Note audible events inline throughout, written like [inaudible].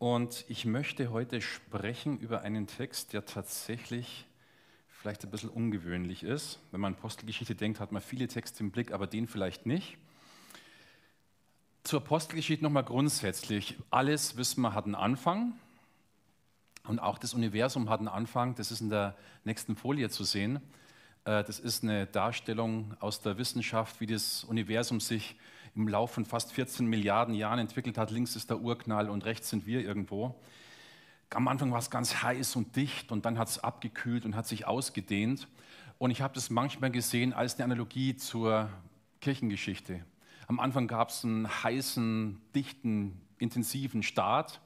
Und ich möchte heute sprechen über einen Text, der tatsächlich vielleicht ein bisschen ungewöhnlich ist. Wenn man Apostelgeschichte denkt, hat man viele Texte im Blick, aber den vielleicht nicht. Zur Apostelgeschichte nochmal grundsätzlich. Alles, wissen wir, hat einen Anfang. Und auch das Universum hat einen Anfang. Das ist in der nächsten Folie zu sehen. Äh, das ist eine Darstellung aus der Wissenschaft, wie das Universum sich im Laufe von fast 14 Milliarden Jahren entwickelt hat. Links ist der Urknall und rechts sind wir irgendwo. Am Anfang war es ganz heiß und dicht und dann hat es abgekühlt und hat sich ausgedehnt. Und ich habe das manchmal gesehen als eine Analogie zur Kirchengeschichte. Am Anfang gab es einen heißen, dichten, intensiven Start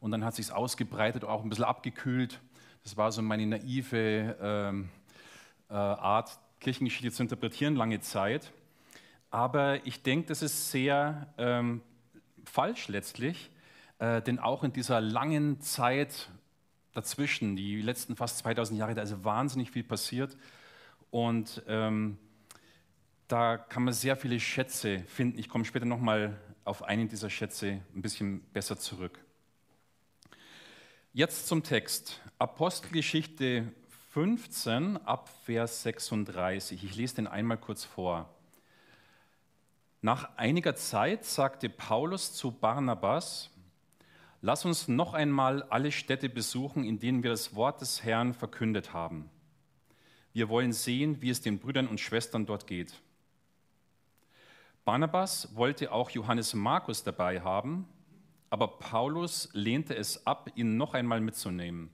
und dann hat es sich ausgebreitet, auch ein bisschen abgekühlt. Das war so meine naive ähm, äh, Art, Kirchengeschichte zu interpretieren lange Zeit. Aber ich denke, das ist sehr ähm, falsch letztlich, äh, denn auch in dieser langen Zeit dazwischen, die letzten fast 2000 Jahre, da ist wahnsinnig viel passiert. Und ähm, da kann man sehr viele Schätze finden. Ich komme später nochmal auf einen dieser Schätze ein bisschen besser zurück. Jetzt zum Text. Apostelgeschichte 15 ab Vers 36. Ich lese den einmal kurz vor. Nach einiger Zeit sagte Paulus zu Barnabas, Lass uns noch einmal alle Städte besuchen, in denen wir das Wort des Herrn verkündet haben. Wir wollen sehen, wie es den Brüdern und Schwestern dort geht. Barnabas wollte auch Johannes Markus dabei haben, aber Paulus lehnte es ab, ihn noch einmal mitzunehmen.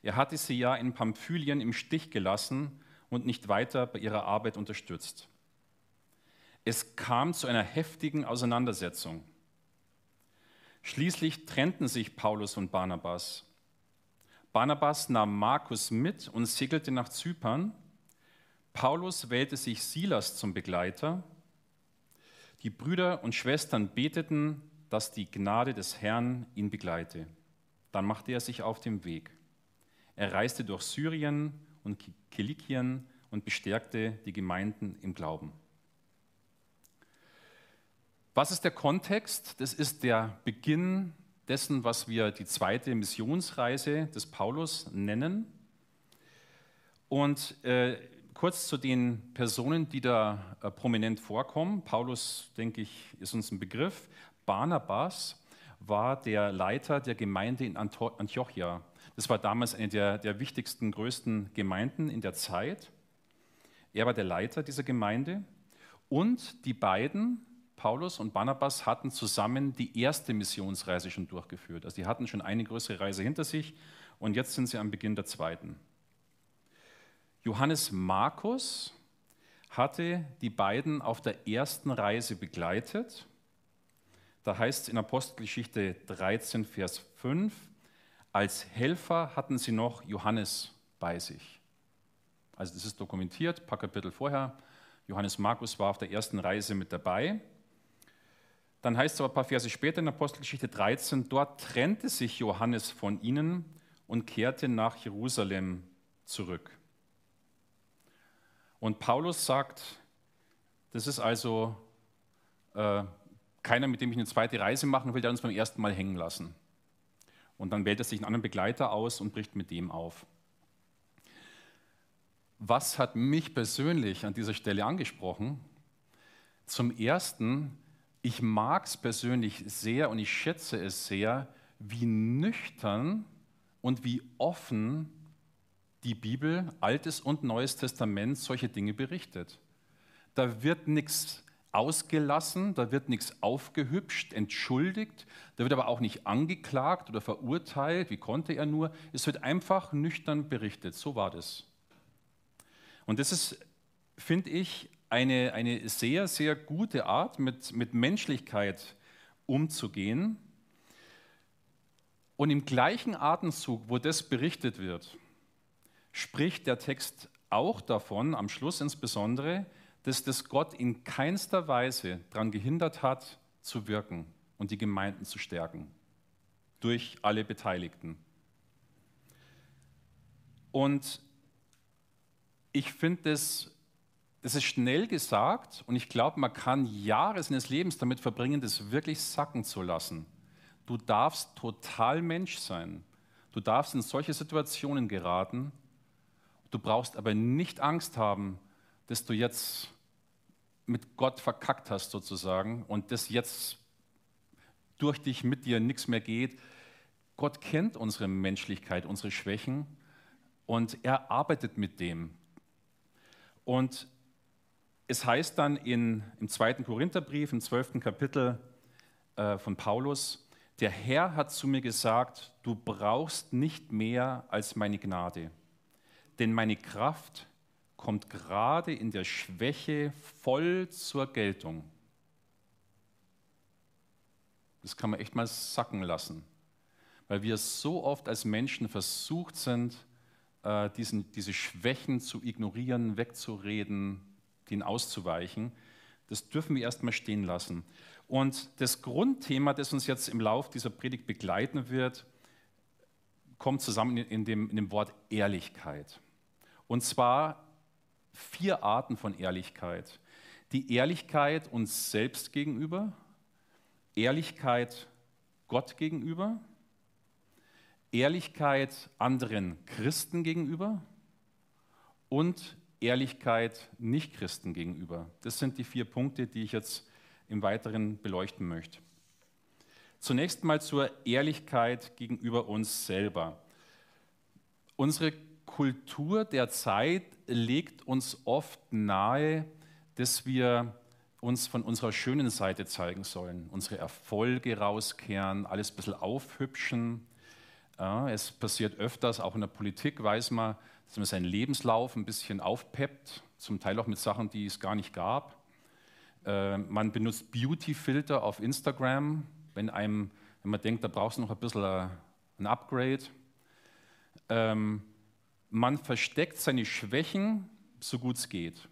Er hatte sie ja in Pamphylien im Stich gelassen und nicht weiter bei ihrer Arbeit unterstützt. Es kam zu einer heftigen Auseinandersetzung. Schließlich trennten sich Paulus und Barnabas. Barnabas nahm Markus mit und segelte nach Zypern. Paulus wählte sich Silas zum Begleiter. Die Brüder und Schwestern beteten, dass die Gnade des Herrn ihn begleite. Dann machte er sich auf den Weg. Er reiste durch Syrien und Kilikien und bestärkte die Gemeinden im Glauben. Was ist der Kontext? Das ist der Beginn dessen, was wir die zweite Missionsreise des Paulus nennen. Und äh, kurz zu den Personen, die da äh, prominent vorkommen. Paulus, denke ich, ist uns ein Begriff. Barnabas war der Leiter der Gemeinde in Antiochia. Das war damals eine der, der wichtigsten, größten Gemeinden in der Zeit. Er war der Leiter dieser Gemeinde. Und die beiden, Paulus und Barnabas hatten zusammen die erste Missionsreise schon durchgeführt. Also die hatten schon eine größere Reise hinter sich und jetzt sind sie am Beginn der zweiten. Johannes Markus hatte die beiden auf der ersten Reise begleitet. Da heißt es in Apostelgeschichte 13, Vers 5, als Helfer hatten sie noch Johannes bei sich. Also das ist dokumentiert, ein paar Kapitel vorher. Johannes Markus war auf der ersten Reise mit dabei. Dann heißt es aber ein paar Verse später in Apostelgeschichte 13, dort trennte sich Johannes von ihnen und kehrte nach Jerusalem zurück. Und Paulus sagt, das ist also äh, keiner, mit dem ich eine zweite Reise machen will, der uns beim ersten Mal hängen lassen. Und dann wählt er sich einen anderen Begleiter aus und bricht mit dem auf. Was hat mich persönlich an dieser Stelle angesprochen? Zum Ersten ich mag es persönlich sehr und ich schätze es sehr, wie nüchtern und wie offen die Bibel, Altes und Neues Testament, solche Dinge berichtet. Da wird nichts ausgelassen, da wird nichts aufgehübscht, entschuldigt, da wird aber auch nicht angeklagt oder verurteilt, wie konnte er nur. Es wird einfach nüchtern berichtet, so war das. Und das ist, finde ich, eine, eine sehr, sehr gute Art, mit, mit Menschlichkeit umzugehen. Und im gleichen Atemzug, wo das berichtet wird, spricht der Text auch davon, am Schluss insbesondere, dass das Gott in keinster Weise daran gehindert hat, zu wirken und die Gemeinden zu stärken. Durch alle Beteiligten. Und ich finde es das ist schnell gesagt und ich glaube, man kann Jahre seines Lebens damit verbringen, das wirklich sacken zu lassen. Du darfst total Mensch sein. Du darfst in solche Situationen geraten. Du brauchst aber nicht Angst haben, dass du jetzt mit Gott verkackt hast sozusagen und dass jetzt durch dich mit dir nichts mehr geht. Gott kennt unsere Menschlichkeit, unsere Schwächen und er arbeitet mit dem. Und es heißt dann in, im zweiten Korintherbrief, im zwölften Kapitel äh, von Paulus, der Herr hat zu mir gesagt, du brauchst nicht mehr als meine Gnade, denn meine Kraft kommt gerade in der Schwäche voll zur Geltung. Das kann man echt mal sacken lassen, weil wir so oft als Menschen versucht sind, äh, diesen, diese Schwächen zu ignorieren, wegzureden, denen auszuweichen. Das dürfen wir erstmal stehen lassen. Und das Grundthema, das uns jetzt im Lauf dieser Predigt begleiten wird, kommt zusammen in dem, in dem Wort Ehrlichkeit. Und zwar vier Arten von Ehrlichkeit. Die Ehrlichkeit uns selbst gegenüber, Ehrlichkeit Gott gegenüber, Ehrlichkeit anderen Christen gegenüber und Ehrlichkeit Nichtchristen gegenüber. Das sind die vier Punkte, die ich jetzt im Weiteren beleuchten möchte. Zunächst mal zur Ehrlichkeit gegenüber uns selber. Unsere Kultur der Zeit legt uns oft nahe, dass wir uns von unserer schönen Seite zeigen sollen, unsere Erfolge rauskehren, alles ein bisschen aufhübschen. Ja, es passiert öfters, auch in der Politik weiß man, dass man seinen Lebenslauf ein bisschen aufpeppt, zum Teil auch mit Sachen, die es gar nicht gab. Äh, man benutzt Beauty-Filter auf Instagram, wenn, einem, wenn man denkt, da brauchst du noch ein bisschen äh, ein Upgrade. Ähm, man versteckt seine Schwächen, so gut es geht.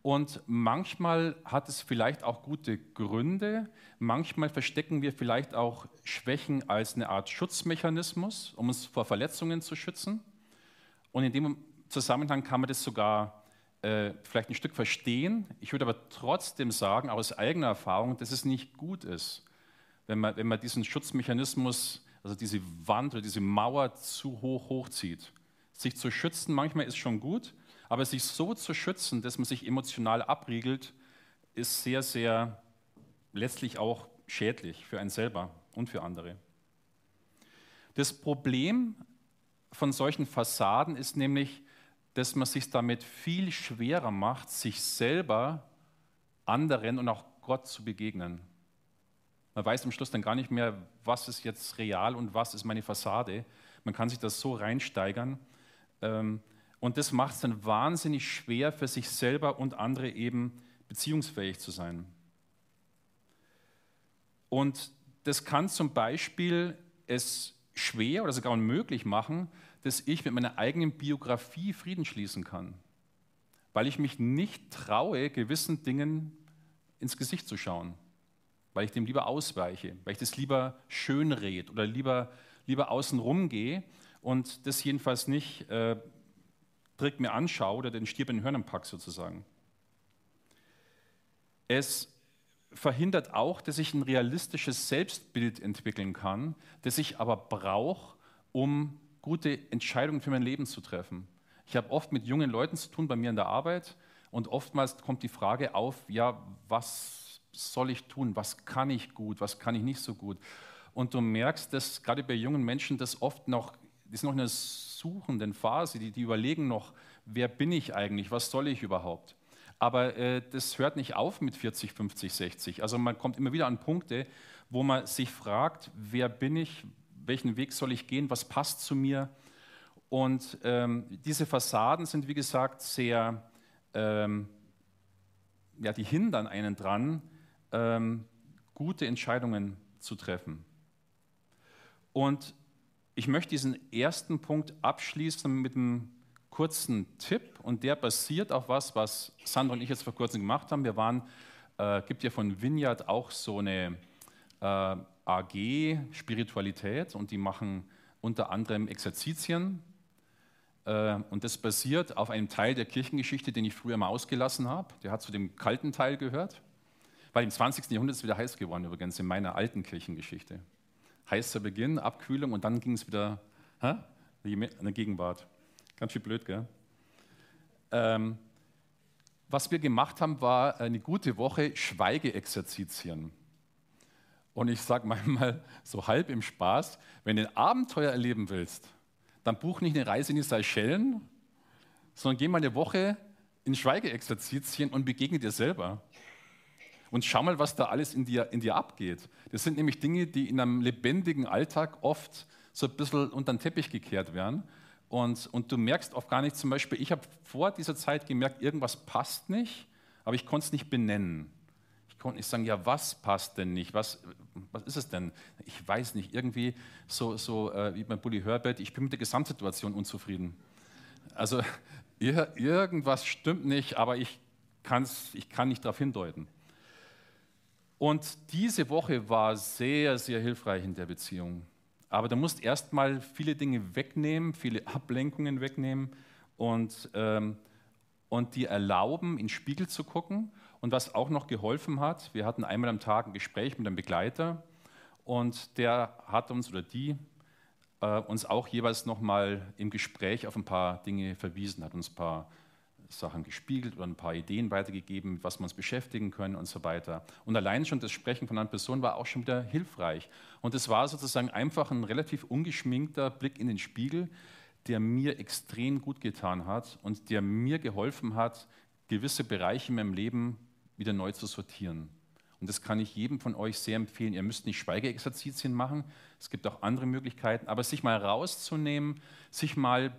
Und manchmal hat es vielleicht auch gute Gründe. Manchmal verstecken wir vielleicht auch Schwächen als eine Art Schutzmechanismus, um uns vor Verletzungen zu schützen. Und in dem Zusammenhang kann man das sogar äh, vielleicht ein Stück verstehen. Ich würde aber trotzdem sagen, aus eigener Erfahrung, dass es nicht gut ist, wenn man, wenn man diesen Schutzmechanismus, also diese Wand oder diese Mauer zu hoch hochzieht. Sich zu schützen manchmal ist schon gut, aber sich so zu schützen, dass man sich emotional abriegelt, ist sehr, sehr letztlich auch schädlich für einen selber und für andere. Das Problem von solchen Fassaden ist nämlich, dass man sich damit viel schwerer macht, sich selber, anderen und auch Gott zu begegnen. Man weiß am Schluss dann gar nicht mehr, was ist jetzt real und was ist meine Fassade. Man kann sich das so reinsteigern. Ähm, und das macht es dann wahnsinnig schwer für sich selber und andere eben beziehungsfähig zu sein. Und das kann zum Beispiel es schwer oder sogar unmöglich machen, dass ich mit meiner eigenen Biografie Frieden schließen kann, weil ich mich nicht traue, gewissen Dingen ins Gesicht zu schauen, weil ich dem lieber ausweiche, weil ich das lieber schönred oder lieber, lieber außen gehe und das jedenfalls nicht äh, direkt mir anschaue oder den Stier in den Hörnern pack sozusagen. Es verhindert auch, dass ich ein realistisches Selbstbild entwickeln kann, das ich aber brauche, um gute Entscheidungen für mein Leben zu treffen. Ich habe oft mit jungen Leuten zu tun bei mir in der Arbeit und oftmals kommt die Frage auf, ja, was soll ich tun? Was kann ich gut? Was kann ich nicht so gut? Und du merkst, dass gerade bei jungen Menschen das oft noch, ist noch in einer suchenden Phase, die, die überlegen noch, wer bin ich eigentlich? Was soll ich überhaupt? Aber äh, das hört nicht auf mit 40, 50, 60. Also man kommt immer wieder an Punkte, wo man sich fragt, wer bin ich? Welchen Weg soll ich gehen, was passt zu mir. Und ähm, diese Fassaden sind, wie gesagt, sehr, ähm, ja, die hindern einen dran, ähm, gute Entscheidungen zu treffen. Und ich möchte diesen ersten Punkt abschließen mit einem kurzen Tipp und der basiert auf was, was Sandra und ich jetzt vor kurzem gemacht haben. Wir waren, äh, gibt ja von Vineyard auch so eine äh, AG Spiritualität und die machen unter anderem Exerzitien. Äh, und das basiert auf einem Teil der Kirchengeschichte, den ich früher mal ausgelassen habe. Der hat zu dem kalten Teil gehört. Weil im 20. Jahrhundert ist es wieder heiß geworden, übrigens, in meiner alten Kirchengeschichte. Heißer Beginn, Abkühlung und dann ging es wieder in der Gegenwart. Ganz schön blöd, gell? Ähm, was wir gemacht haben, war eine gute Woche Schweigeexerzitien. Und ich sage manchmal [laughs] so halb im Spaß, wenn du ein Abenteuer erleben willst, dann buch nicht eine Reise in die Seychellen, sondern geh mal eine Woche in Schweigeexerzitien und begegne dir selber. Und schau mal, was da alles in dir, in dir abgeht. Das sind nämlich Dinge, die in einem lebendigen Alltag oft so ein bisschen unter den Teppich gekehrt werden. Und, und du merkst oft gar nicht, zum Beispiel, ich habe vor dieser Zeit gemerkt, irgendwas passt nicht, aber ich konnte es nicht benennen. Ich konnte nicht sagen, ja, was passt denn nicht? Was, was ist es denn? Ich weiß nicht, irgendwie so, so äh, wie bei Bully Herbert, ich bin mit der Gesamtsituation unzufrieden. Also [laughs] ir irgendwas stimmt nicht, aber ich, kann's, ich kann nicht darauf hindeuten. Und diese Woche war sehr, sehr hilfreich in der Beziehung. Aber du musst erstmal viele Dinge wegnehmen, viele Ablenkungen wegnehmen und, ähm, und die erlauben, in den Spiegel zu gucken. Und was auch noch geholfen hat, wir hatten einmal am Tag ein Gespräch mit einem Begleiter und der hat uns oder die äh, uns auch jeweils nochmal im Gespräch auf ein paar Dinge verwiesen, hat uns ein paar Sachen gespiegelt oder ein paar Ideen weitergegeben, was wir uns beschäftigen können und so weiter. Und allein schon das Sprechen von einer Person war auch schon wieder hilfreich. Und es war sozusagen einfach ein relativ ungeschminkter Blick in den Spiegel, der mir extrem gut getan hat und der mir geholfen hat, gewisse Bereiche in meinem Leben wieder neu zu sortieren. Und das kann ich jedem von euch sehr empfehlen. Ihr müsst nicht Schweigeexerzitien machen, es gibt auch andere Möglichkeiten, aber sich mal rauszunehmen, sich mal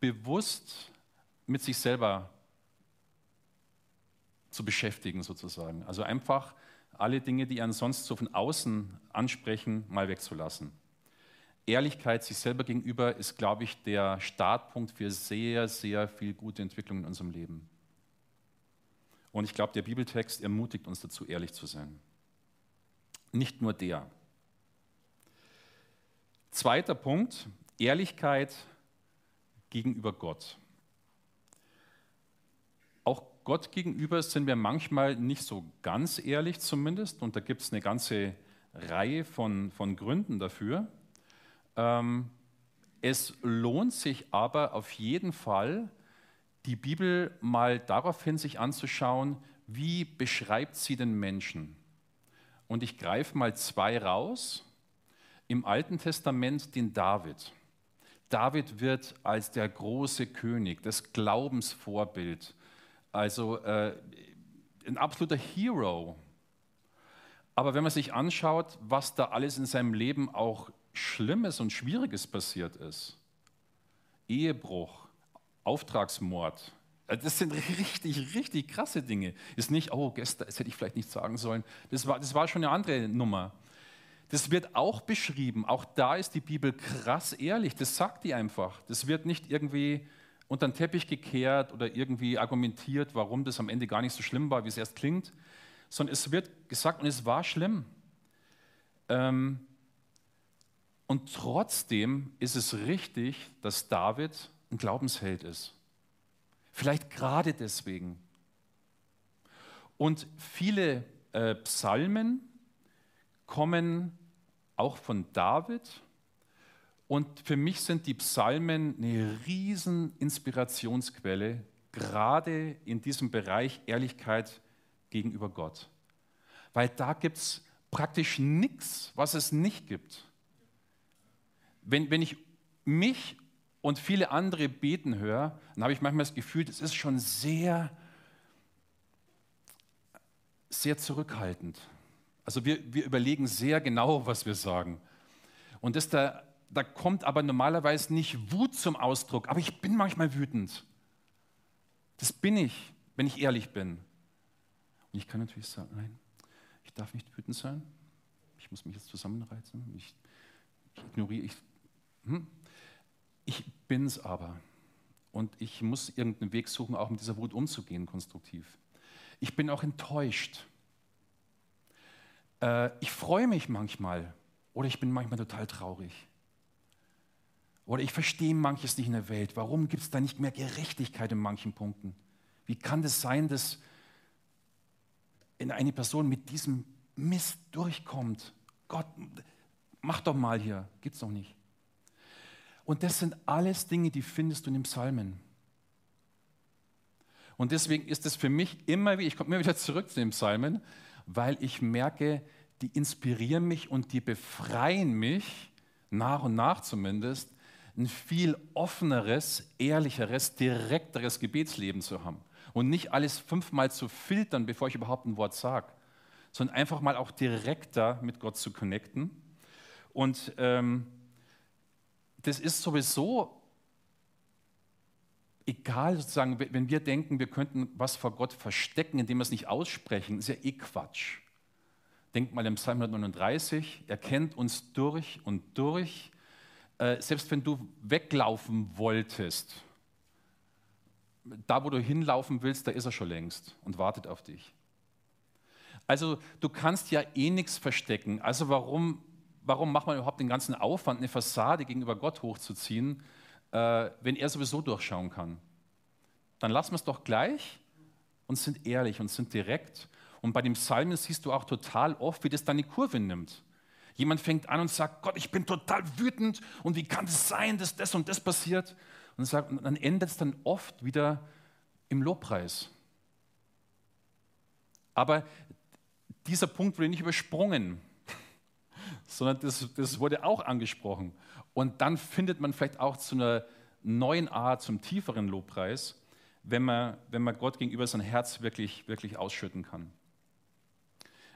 bewusst mit sich selber zu beschäftigen sozusagen. Also einfach alle Dinge, die sonst so von außen ansprechen, mal wegzulassen. Ehrlichkeit sich selber gegenüber ist, glaube ich, der Startpunkt für sehr, sehr viel gute Entwicklung in unserem Leben. Und ich glaube, der Bibeltext ermutigt uns dazu, ehrlich zu sein. Nicht nur der. Zweiter Punkt, Ehrlichkeit gegenüber Gott. Auch Gott gegenüber sind wir manchmal nicht so ganz ehrlich zumindest und da gibt es eine ganze Reihe von, von Gründen dafür. Ähm, es lohnt sich aber auf jeden Fall, die Bibel mal daraufhin sich anzuschauen, wie beschreibt sie den Menschen. Und ich greife mal zwei raus. Im Alten Testament den David. David wird als der große König, das Glaubensvorbild, also äh, ein absoluter Hero. Aber wenn man sich anschaut, was da alles in seinem Leben auch Schlimmes und Schwieriges passiert ist, Ehebruch, Auftragsmord, äh, das sind richtig, richtig krasse Dinge. Ist nicht, oh, gestern, das hätte ich vielleicht nicht sagen sollen. Das war, das war schon eine andere Nummer. Das wird auch beschrieben. Auch da ist die Bibel krass ehrlich. Das sagt die einfach. Das wird nicht irgendwie unter den Teppich gekehrt oder irgendwie argumentiert, warum das am Ende gar nicht so schlimm war, wie es erst klingt, sondern es wird gesagt, und es war schlimm. Ähm, und trotzdem ist es richtig, dass David ein Glaubensheld ist. Vielleicht gerade deswegen. Und viele äh, Psalmen kommen auch von David und für mich sind die Psalmen eine riesen Inspirationsquelle, gerade in diesem Bereich Ehrlichkeit gegenüber Gott. Weil da gibt es praktisch nichts, was es nicht gibt. Wenn, wenn ich mich und viele andere beten höre, dann habe ich manchmal das Gefühl, das ist schon sehr, sehr zurückhaltend. Also wir, wir überlegen sehr genau, was wir sagen. Und das da da kommt aber normalerweise nicht Wut zum Ausdruck, aber ich bin manchmal wütend. Das bin ich, wenn ich ehrlich bin. Und ich kann natürlich sagen, nein, ich darf nicht wütend sein. Ich muss mich jetzt zusammenreizen. Ich, ich ignoriere, ich, hm? ich bin es aber. Und ich muss irgendeinen Weg suchen, auch mit dieser Wut umzugehen, konstruktiv. Ich bin auch enttäuscht. Äh, ich freue mich manchmal oder ich bin manchmal total traurig. Oder ich verstehe manches nicht in der Welt. Warum gibt es da nicht mehr Gerechtigkeit in manchen Punkten? Wie kann das sein, dass wenn eine Person mit diesem Mist durchkommt. Gott, mach doch mal hier, gibt's doch nicht. Und das sind alles Dinge, die findest du in den Psalmen. Und deswegen ist es für mich immer wieder, ich komme immer wieder zurück zu den Psalmen, weil ich merke, die inspirieren mich und die befreien mich, nach und nach zumindest, ein viel offeneres, ehrlicheres, direkteres Gebetsleben zu haben. Und nicht alles fünfmal zu filtern, bevor ich überhaupt ein Wort sage, sondern einfach mal auch direkter mit Gott zu connecten. Und ähm, das ist sowieso egal, sozusagen, wenn wir denken, wir könnten was vor Gott verstecken, indem wir es nicht aussprechen, ist ja eh Quatsch. Denkt mal im Psalm 139, er kennt uns durch und durch. Äh, selbst wenn du weglaufen wolltest, da wo du hinlaufen willst, da ist er schon längst und wartet auf dich. Also du kannst ja eh nichts verstecken. Also warum, warum macht man überhaupt den ganzen Aufwand, eine Fassade gegenüber Gott hochzuziehen, äh, wenn er sowieso durchschauen kann? Dann lassen wir es doch gleich und sind ehrlich und sind direkt und bei dem Psalmen siehst du auch total oft, wie das dann die Kurve nimmt. Jemand fängt an und sagt, Gott, ich bin total wütend und wie kann es sein, dass das und das passiert? Und, und dann endet es dann oft wieder im Lobpreis. Aber dieser Punkt wurde nicht übersprungen, sondern das, das wurde auch angesprochen. Und dann findet man vielleicht auch zu einer neuen Art, zum tieferen Lobpreis, wenn man, wenn man Gott gegenüber sein Herz wirklich, wirklich ausschütten kann.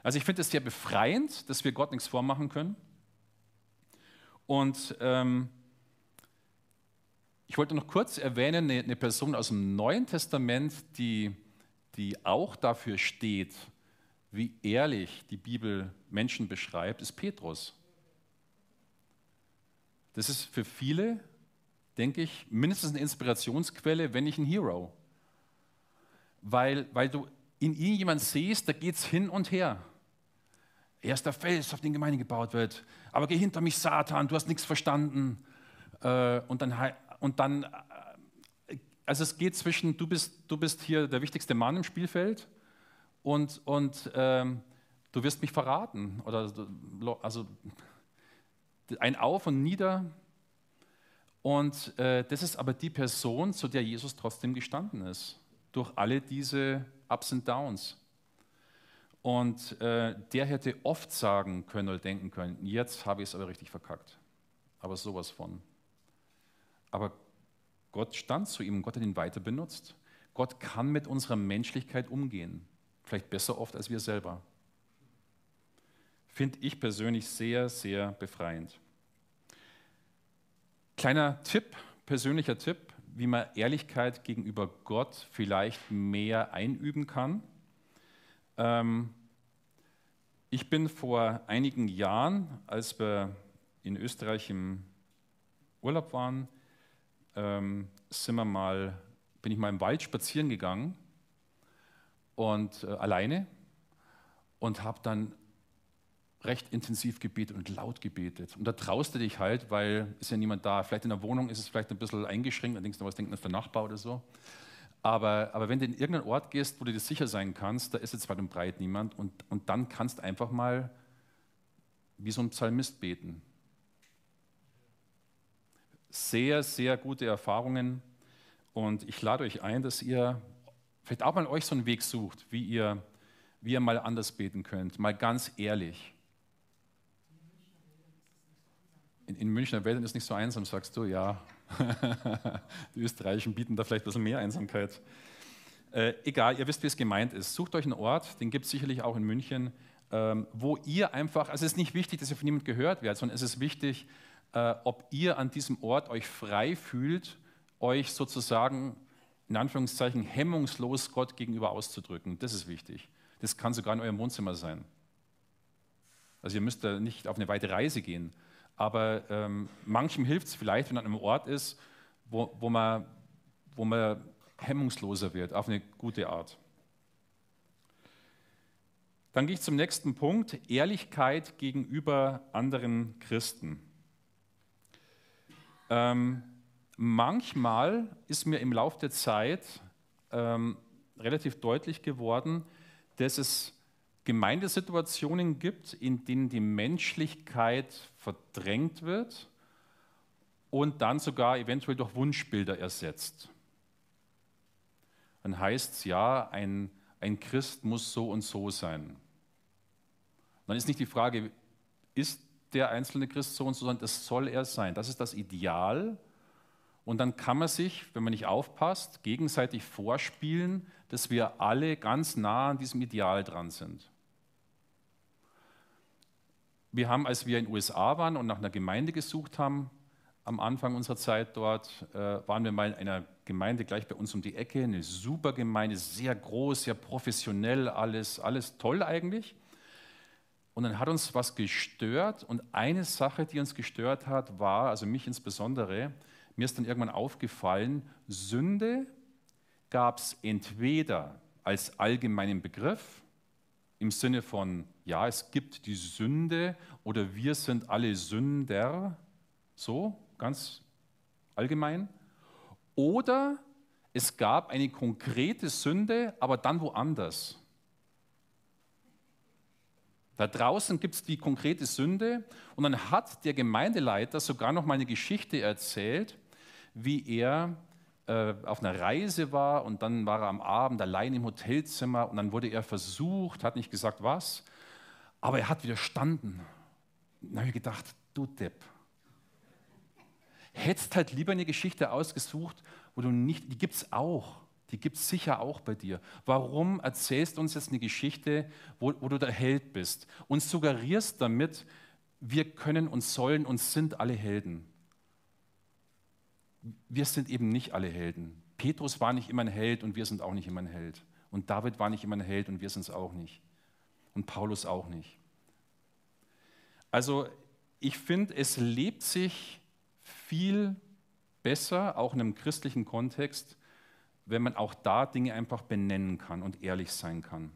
Also ich finde es sehr befreiend, dass wir Gott nichts vormachen können. Und ähm, ich wollte noch kurz erwähnen, eine, eine, Person aus dem Neuen Testament, die, die auch dafür steht, wie ehrlich die Bibel Menschen beschreibt, ist Petrus. Das ist für viele, denke ich, mindestens eine Inspirationsquelle, wenn nicht ein Hero. Weil, weil du in ihm jemanden siehst, da geht es hin und her. Er ist der Fels, auf den Gemeinde gebaut wird. Aber geh hinter mich, Satan, du hast nichts verstanden. Äh, und dann, und dann äh, also es geht zwischen, du bist, du bist hier der wichtigste Mann im Spielfeld und, und ähm, du wirst mich verraten. Oder, also ein Auf und Nieder. Und äh, das ist aber die Person, zu der Jesus trotzdem gestanden ist. Durch alle diese Ups und Downs. Und äh, der hätte oft sagen können oder denken können, jetzt habe ich es aber richtig verkackt. Aber sowas von. Aber Gott stand zu ihm Gott hat ihn weiter benutzt. Gott kann mit unserer Menschlichkeit umgehen. Vielleicht besser oft als wir selber. Finde ich persönlich sehr, sehr befreiend. Kleiner Tipp, persönlicher Tipp, wie man Ehrlichkeit gegenüber Gott vielleicht mehr einüben kann. Ähm, ich bin vor einigen Jahren, als wir in Österreich im Urlaub waren, ähm, sind wir mal, bin ich mal im Wald spazieren gegangen und äh, alleine und habe dann recht intensiv gebetet und laut gebetet. Und da traust du dich halt, weil ist ja niemand da. Vielleicht in der Wohnung ist es vielleicht ein bisschen eingeschränkt, dann denkst du, was denkt das der Nachbar oder so. Aber, aber wenn du in irgendeinen Ort gehst, wo du dir sicher sein kannst, da ist jetzt weit und breit niemand und, und dann kannst du einfach mal wie so ein Psalmist beten. Sehr, sehr gute Erfahrungen und ich lade euch ein, dass ihr vielleicht auch mal euch so einen Weg sucht, wie ihr, wie ihr mal anders beten könnt, mal ganz ehrlich. In, in Münchner Wäldern ist nicht so einsam, sagst du, ja. [laughs] Die Österreichischen bieten da vielleicht ein bisschen mehr Einsamkeit. Äh, egal, ihr wisst, wie es gemeint ist. Sucht euch einen Ort, den gibt es sicherlich auch in München, ähm, wo ihr einfach, also es ist nicht wichtig, dass ihr von niemand gehört werdet, sondern es ist wichtig, äh, ob ihr an diesem Ort euch frei fühlt, euch sozusagen in Anführungszeichen hemmungslos Gott gegenüber auszudrücken. Das ist wichtig. Das kann sogar in eurem Wohnzimmer sein. Also ihr müsst da nicht auf eine weite Reise gehen, aber ähm, manchem hilft es vielleicht, wenn man an einem Ort ist, wo, wo, man, wo man hemmungsloser wird, auf eine gute Art. Dann gehe ich zum nächsten Punkt, Ehrlichkeit gegenüber anderen Christen. Ähm, manchmal ist mir im Laufe der Zeit ähm, relativ deutlich geworden, dass es Gemeindesituationen gibt, in denen die Menschlichkeit verdrängt wird und dann sogar eventuell durch Wunschbilder ersetzt. Dann heißt es ja, ein, ein Christ muss so und so sein. Dann ist nicht die Frage, ist der einzelne Christ so und so, sondern das soll er sein. Das ist das Ideal. Und dann kann man sich, wenn man nicht aufpasst, gegenseitig vorspielen, dass wir alle ganz nah an diesem Ideal dran sind. Wir haben, als wir in den USA waren und nach einer Gemeinde gesucht haben, am Anfang unserer Zeit dort, äh, waren wir mal in einer Gemeinde gleich bei uns um die Ecke, eine super Gemeinde, sehr groß, sehr professionell, alles, alles toll eigentlich. Und dann hat uns was gestört und eine Sache, die uns gestört hat, war, also mich insbesondere, mir ist dann irgendwann aufgefallen, Sünde gab es entweder als allgemeinen Begriff, im Sinne von, ja, es gibt die Sünde oder wir sind alle Sünder, so ganz allgemein, oder es gab eine konkrete Sünde, aber dann woanders. Da draußen gibt es die konkrete Sünde und dann hat der Gemeindeleiter sogar noch mal eine Geschichte erzählt, wie er äh, auf einer Reise war und dann war er am Abend allein im Hotelzimmer und dann wurde er versucht, hat nicht gesagt was, aber er hat widerstanden. Dann habe ich gedacht, du Depp, hättest halt lieber eine Geschichte ausgesucht, wo du nicht, die gibt es auch, die gibt es sicher auch bei dir. Warum erzählst du uns jetzt eine Geschichte, wo, wo du der Held bist und suggerierst damit, wir können und sollen und sind alle Helden? Wir sind eben nicht alle Helden. Petrus war nicht immer ein Held und wir sind auch nicht immer ein Held. Und David war nicht immer ein Held und wir sind es auch nicht. Und Paulus auch nicht. Also ich finde, es lebt sich viel besser, auch in einem christlichen Kontext, wenn man auch da Dinge einfach benennen kann und ehrlich sein kann.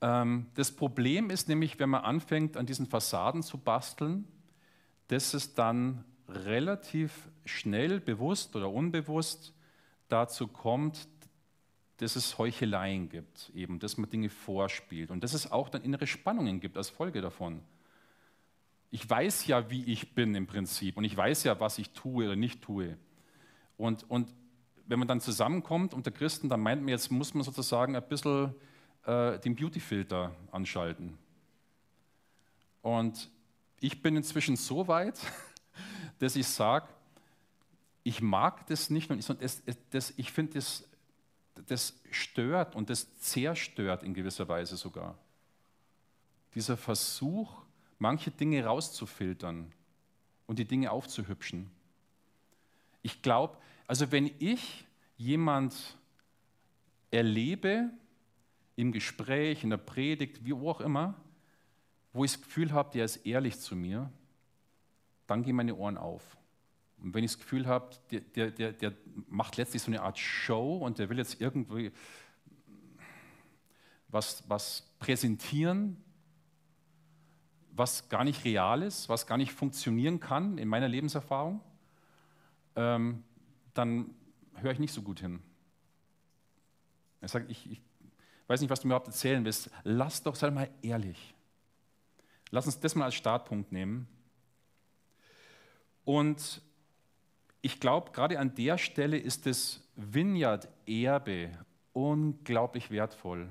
Ähm, das Problem ist nämlich, wenn man anfängt, an diesen Fassaden zu basteln, dass es dann relativ schnell, bewusst oder unbewusst, dazu kommt, dass es Heucheleien gibt, eben, dass man Dinge vorspielt und dass es auch dann innere Spannungen gibt als Folge davon. Ich weiß ja, wie ich bin im Prinzip und ich weiß ja, was ich tue oder nicht tue. Und, und wenn man dann zusammenkommt unter Christen, dann meint man, jetzt muss man sozusagen ein bisschen äh, den Beautyfilter anschalten. Und ich bin inzwischen so weit, [laughs] [laughs] dass ich sage, ich mag das nicht und das, das, ich finde, das, das stört und das zerstört in gewisser Weise sogar. Dieser Versuch, manche Dinge rauszufiltern und die Dinge aufzuhübschen. Ich glaube, also wenn ich jemand erlebe, im Gespräch, in der Predigt, wie auch immer, wo ich das Gefühl habe, der ist ehrlich zu mir, dann gehen meine Ohren auf. Und wenn ich das Gefühl habe, der, der, der, macht letztlich so eine Art Show und der will jetzt irgendwie was, was präsentieren, was gar nicht real ist, was gar nicht funktionieren kann in meiner Lebenserfahrung, ähm, dann höre ich nicht so gut hin. Er sagt, ich, ich weiß nicht, was du mir überhaupt erzählen willst. Lass doch, sei mal ehrlich. Lass uns das mal als Startpunkt nehmen. Und ich glaube, gerade an der Stelle ist das Vineyard-Erbe unglaublich wertvoll.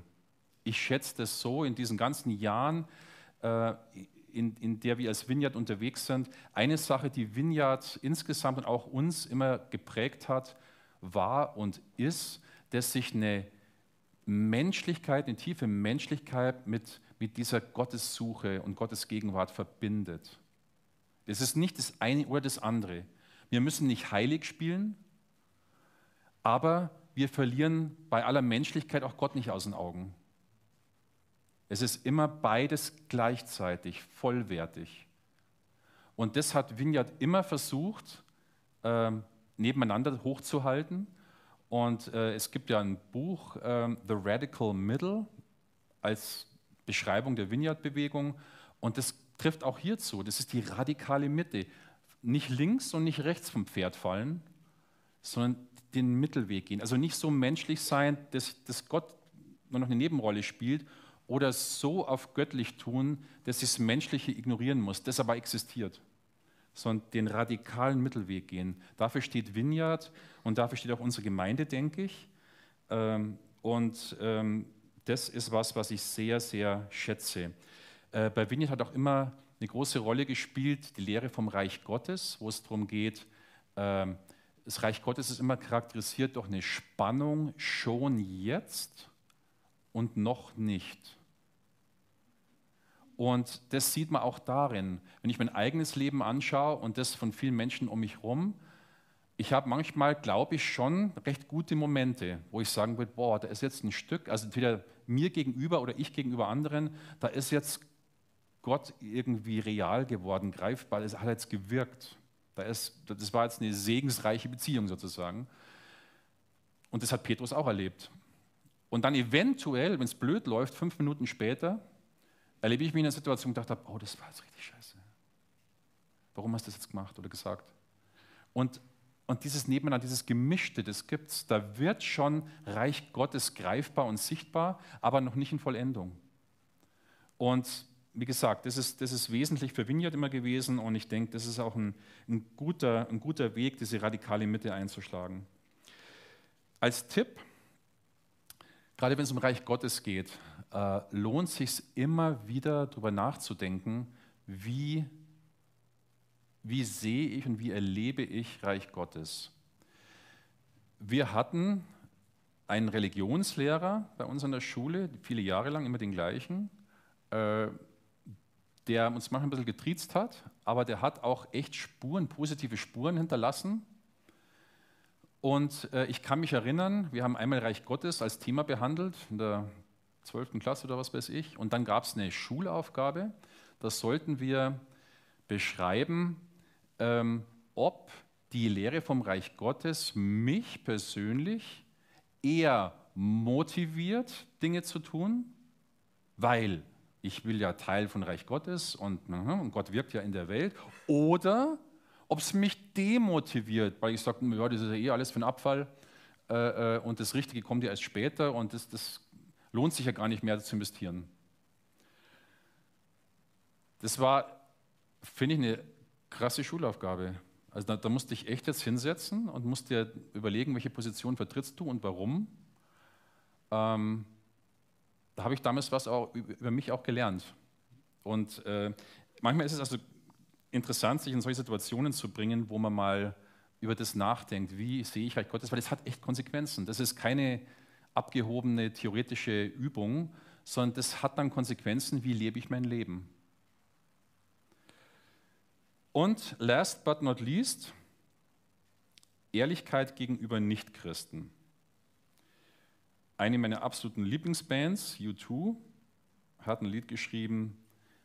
Ich schätze das so in diesen ganzen Jahren, äh, in, in der wir als Vineyard unterwegs sind. Eine Sache, die Vineyard insgesamt und auch uns immer geprägt hat, war und ist, dass sich eine Menschlichkeit, eine tiefe Menschlichkeit mit, mit dieser Gottessuche und Gottes Gegenwart verbindet. Es ist nicht das eine oder das andere. Wir müssen nicht heilig spielen, aber wir verlieren bei aller Menschlichkeit auch Gott nicht aus den Augen. Es ist immer beides gleichzeitig, vollwertig. Und das hat Vineyard immer versucht, äh, nebeneinander hochzuhalten. Und äh, es gibt ja ein Buch, äh, The Radical Middle, als Beschreibung der Vineyard-Bewegung. Und das trifft auch hierzu. Das ist die radikale Mitte. Nicht links und nicht rechts vom Pferd fallen, sondern den Mittelweg gehen. Also nicht so menschlich sein, dass, dass Gott nur noch eine Nebenrolle spielt, oder so auf göttlich tun, dass sie das Menschliche ignorieren muss, das aber existiert, sondern den radikalen Mittelweg gehen. Dafür steht Vineyard und dafür steht auch unsere Gemeinde, denke ich. Ähm, und ähm, das ist was, was ich sehr, sehr schätze. Äh, bei Vineyard hat auch immer eine große Rolle gespielt, die Lehre vom Reich Gottes, wo es darum geht, ähm, das Reich Gottes ist immer charakterisiert durch eine Spannung schon jetzt und noch nicht. Und das sieht man auch darin, wenn ich mein eigenes Leben anschaue und das von vielen Menschen um mich herum. Ich habe manchmal, glaube ich, schon recht gute Momente, wo ich sagen würde, boah, da ist jetzt ein Stück, also entweder mir gegenüber oder ich gegenüber anderen, da ist jetzt Gott irgendwie real geworden, greifbar, es hat jetzt gewirkt. Da ist, das war jetzt eine segensreiche Beziehung sozusagen. Und das hat Petrus auch erlebt. Und dann eventuell, wenn es blöd läuft, fünf Minuten später, erlebe ich mich in einer Situation und dachte, oh, das war jetzt richtig scheiße. Warum hast du das jetzt gemacht oder gesagt? Und, und dieses Nebeneinander, dieses Gemischte, das gibt es. Da wird schon Reich Gottes greifbar und sichtbar, aber noch nicht in Vollendung. Und wie gesagt, das ist, das ist wesentlich für Vineyard immer gewesen und ich denke, das ist auch ein, ein, guter, ein guter Weg, diese radikale Mitte einzuschlagen. Als Tipp, gerade wenn es um Reich Gottes geht, äh, lohnt sich immer wieder darüber nachzudenken, wie, wie sehe ich und wie erlebe ich Reich Gottes. Wir hatten einen Religionslehrer bei uns an der Schule, viele Jahre lang immer den gleichen. Äh, der uns manchmal ein bisschen getriezt hat, aber der hat auch echt Spuren, positive Spuren hinterlassen. Und äh, ich kann mich erinnern, wir haben einmal Reich Gottes als Thema behandelt, in der 12. Klasse oder was weiß ich, und dann gab es eine Schulaufgabe, da sollten wir beschreiben, ähm, ob die Lehre vom Reich Gottes mich persönlich eher motiviert, Dinge zu tun, weil ich will ja Teil von Reich Gottes und, und Gott wirkt ja in der Welt, oder ob es mich demotiviert, weil ich sage, ja, das ist ja eh alles für den Abfall äh, äh, und das Richtige kommt ja erst später und das, das lohnt sich ja gar nicht mehr zu investieren. Das war, finde ich, eine krasse Schulaufgabe. Also da, da, musste ich echt jetzt hinsetzen und musste überlegen, welche Position vertrittst du und warum. Ähm, da habe ich damals was auch über mich auch gelernt. Und äh, manchmal ist es also interessant, sich in solche Situationen zu bringen, wo man mal über das nachdenkt, wie sehe ich Reich Gottes, weil das hat echt Konsequenzen. Das ist keine abgehobene theoretische Übung, sondern das hat dann Konsequenzen, wie lebe ich mein Leben. Und last but not least, Ehrlichkeit gegenüber Nichtchristen eine meiner absoluten Lieblingsbands, U2, hat ein Lied geschrieben,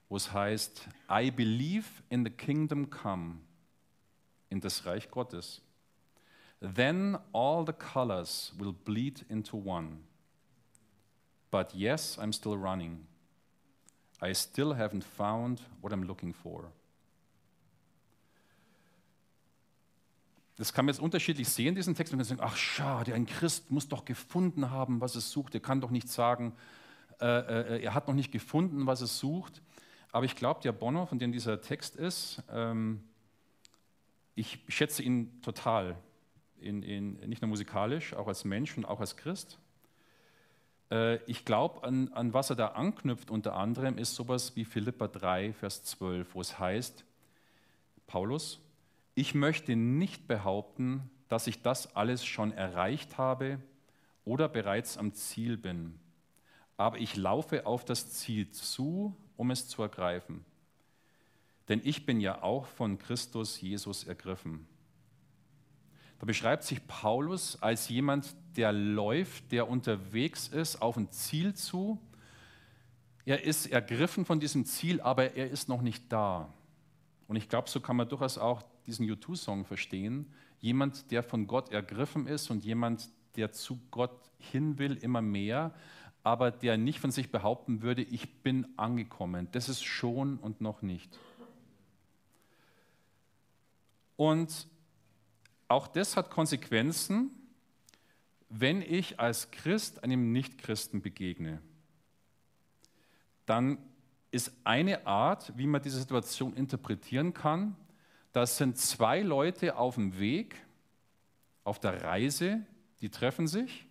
wo es heißt, I believe in the kingdom come, in das Reich Gottes. Then all the colors will bleed into one. But yes, I'm still running. I still haven't found what I'm looking for. Das kann man jetzt unterschiedlich sehen, diesen Text. Man kann sagen, ach schade, ein Christ muss doch gefunden haben, was es sucht. Er kann doch nicht sagen, äh, äh, er hat noch nicht gefunden, was es sucht. Aber ich glaube, der Bonner, von dem dieser Text ist, ähm, ich schätze ihn total, in, in, nicht nur musikalisch, auch als Mensch und auch als Christ. Äh, ich glaube, an, an was er da anknüpft unter anderem, ist sowas wie Philippa 3, Vers 12, wo es heißt, Paulus, ich möchte nicht behaupten, dass ich das alles schon erreicht habe oder bereits am Ziel bin, aber ich laufe auf das Ziel zu, um es zu ergreifen. Denn ich bin ja auch von Christus Jesus ergriffen. Da beschreibt sich Paulus als jemand, der läuft, der unterwegs ist auf ein Ziel zu. Er ist ergriffen von diesem Ziel, aber er ist noch nicht da. Und ich glaube, so kann man durchaus auch diesen U2-Song verstehen. Jemand, der von Gott ergriffen ist und jemand, der zu Gott hin will, immer mehr, aber der nicht von sich behaupten würde, ich bin angekommen. Das ist schon und noch nicht. Und auch das hat Konsequenzen wenn ich als Christ einem Nichtchristen begegne, dann ist eine Art, wie man diese Situation interpretieren kann, das sind zwei Leute auf dem Weg, auf der Reise, die treffen sich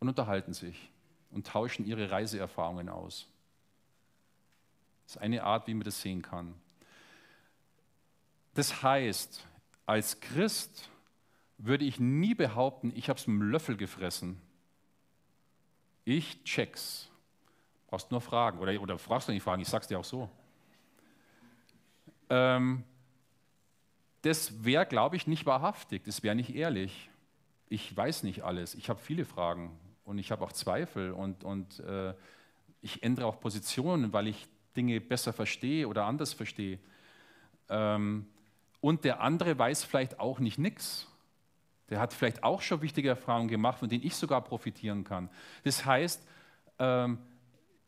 und unterhalten sich und tauschen ihre Reiseerfahrungen aus. Das ist eine Art, wie man das sehen kann. Das heißt, als Christ würde ich nie behaupten, ich habe es mit dem Löffel gefressen. Ich check's. Brauchst nur fragen oder, oder fragst du nicht fragen, ich sag's dir auch so. Ähm, das wäre, glaube ich, nicht wahrhaftig, das wäre nicht ehrlich. Ich weiß nicht alles, ich habe viele Fragen und ich habe auch Zweifel und, und äh, ich ändere auch Positionen, weil ich Dinge besser verstehe oder anders verstehe. Ähm, und der andere weiß vielleicht auch nicht nichts. Der hat vielleicht auch schon wichtige Erfahrungen gemacht, von denen ich sogar profitieren kann. Das heißt, ähm,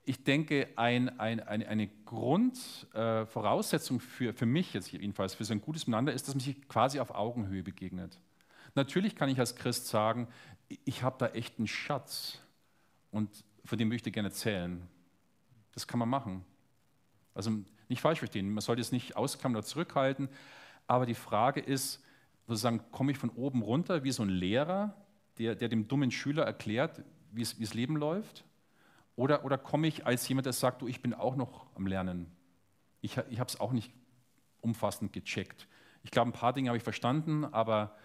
ich denke, ein, ein, eine, eine Grundvoraussetzung äh, für, für mich jetzt jedenfalls, für so ein gutes Miteinander ist, dass man sich quasi auf Augenhöhe begegnet. Natürlich kann ich als Christ sagen, ich habe da echt einen Schatz und von dem möchte ich gerne erzählen. Das kann man machen. Also nicht falsch verstehen, man sollte es nicht ausklammern oder zurückhalten, aber die Frage ist, sozusagen, komme ich von oben runter wie so ein Lehrer, der, der dem dummen Schüler erklärt, wie es Leben läuft? Oder, oder komme ich als jemand, der sagt, du, ich bin auch noch am Lernen. Ich, ich habe es auch nicht umfassend gecheckt. Ich glaube, ein paar Dinge habe ich verstanden, aber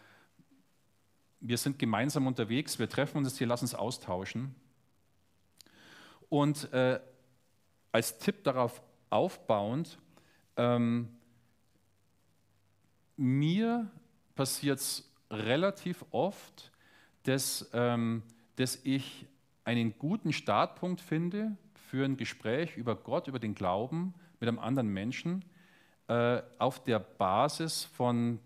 wir sind gemeinsam unterwegs, wir treffen uns jetzt hier, lass uns austauschen. Und äh, als Tipp darauf aufbauend, ähm, mir passiert es relativ oft, dass, ähm, dass ich einen guten Startpunkt finde für ein Gespräch über Gott, über den Glauben mit einem anderen Menschen äh, auf der Basis von,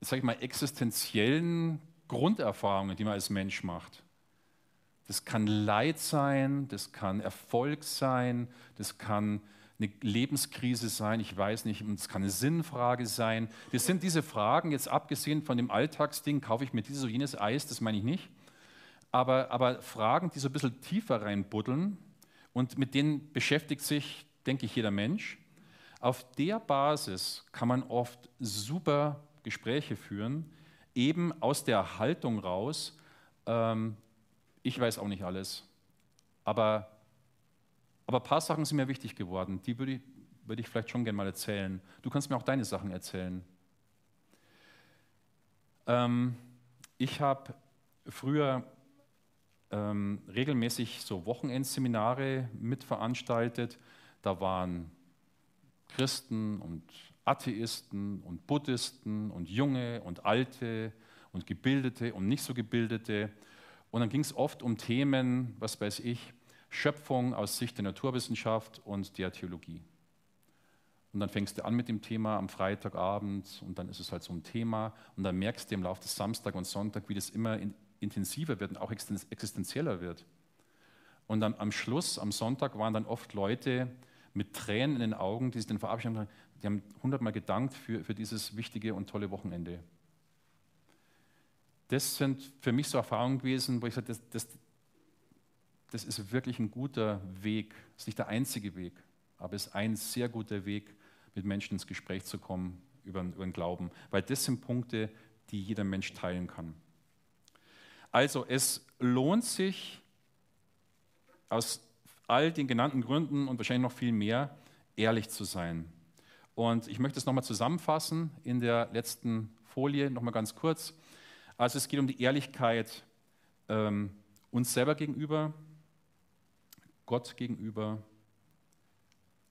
sag ich mal, existenziellen Grunderfahrungen, die man als Mensch macht. Das kann Leid sein, das kann Erfolg sein, das kann eine Lebenskrise sein, ich weiß nicht, es kann eine Sinnfrage sein. Das sind diese Fragen, jetzt abgesehen von dem Alltagsding, kaufe ich mir dieses oder jenes Eis, das meine ich nicht aber, aber Fragen, die so ein bisschen tiefer reinbuddeln und mit denen beschäftigt sich, denke ich, jeder Mensch. Auf der Basis kann man oft super Gespräche führen, eben aus der Haltung raus, ähm, ich weiß auch nicht alles, aber, aber ein paar Sachen sind mir wichtig geworden, die würde ich, würde ich vielleicht schon gerne mal erzählen. Du kannst mir auch deine Sachen erzählen. Ähm, ich habe früher ähm, regelmäßig so Wochenendseminare mitveranstaltet. Da waren Christen und Atheisten und Buddhisten und Junge und Alte und Gebildete und nicht so Gebildete. Und dann ging es oft um Themen, was weiß ich, Schöpfung aus Sicht der Naturwissenschaft und der Theologie. Und dann fängst du an mit dem Thema am Freitagabend und dann ist es halt so ein Thema und dann merkst du im Laufe des Samstag und Sonntag, wie das immer in, intensiver wird und auch existenzieller wird. Und dann am Schluss, am Sonntag, waren dann oft Leute mit Tränen in den Augen, die sich dann verabschiedet haben, die haben hundertmal gedankt für, für dieses wichtige und tolle Wochenende. Das sind für mich so Erfahrungen gewesen, wo ich sage, das, das, das ist wirklich ein guter Weg. Das ist nicht der einzige Weg, aber es ist ein sehr guter Weg, mit Menschen ins Gespräch zu kommen über, über den Glauben, weil das sind Punkte, die jeder Mensch teilen kann. Also es lohnt sich aus all den genannten Gründen und wahrscheinlich noch viel mehr, ehrlich zu sein. Und ich möchte es nochmal zusammenfassen in der letzten Folie, nochmal ganz kurz. Also es geht um die Ehrlichkeit ähm, uns selber gegenüber, Gott gegenüber,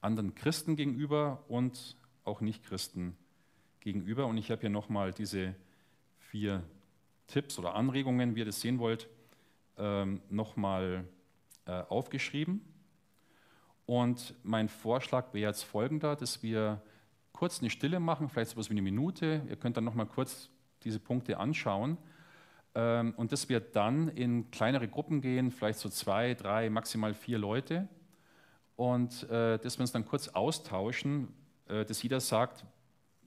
anderen Christen gegenüber und auch Nichtchristen gegenüber. Und ich habe hier nochmal diese vier Tipps oder Anregungen, wie ihr das sehen wollt, ähm, nochmal äh, aufgeschrieben. Und mein Vorschlag wäre jetzt folgender, dass wir kurz eine Stille machen, vielleicht so etwas wie eine Minute. Ihr könnt dann nochmal kurz diese Punkte anschauen. Ähm, und dass wir dann in kleinere Gruppen gehen, vielleicht so zwei, drei, maximal vier Leute. Und äh, dass wir uns dann kurz austauschen, äh, dass jeder sagt,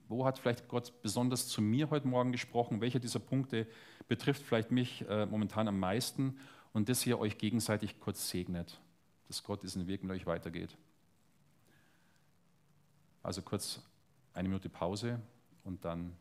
wo hat vielleicht Gott besonders zu mir heute Morgen gesprochen? Welcher dieser Punkte betrifft vielleicht mich äh, momentan am meisten und dass ihr euch gegenseitig kurz segnet, dass Gott diesen Weg mit euch weitergeht. Also kurz eine Minute Pause und dann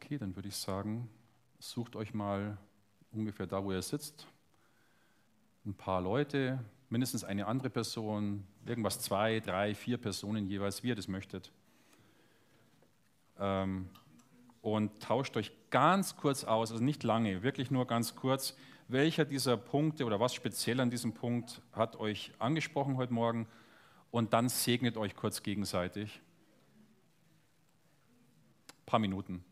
Okay, dann würde ich sagen, sucht euch mal ungefähr da, wo ihr sitzt, ein paar Leute, mindestens eine andere Person, irgendwas zwei, drei, vier Personen jeweils, wie ihr das möchtet. Ähm, und tauscht euch ganz kurz aus, also nicht lange, wirklich nur ganz kurz, welcher dieser Punkte oder was speziell an diesem Punkt hat euch angesprochen heute Morgen und dann segnet euch kurz gegenseitig. Ein paar Minuten.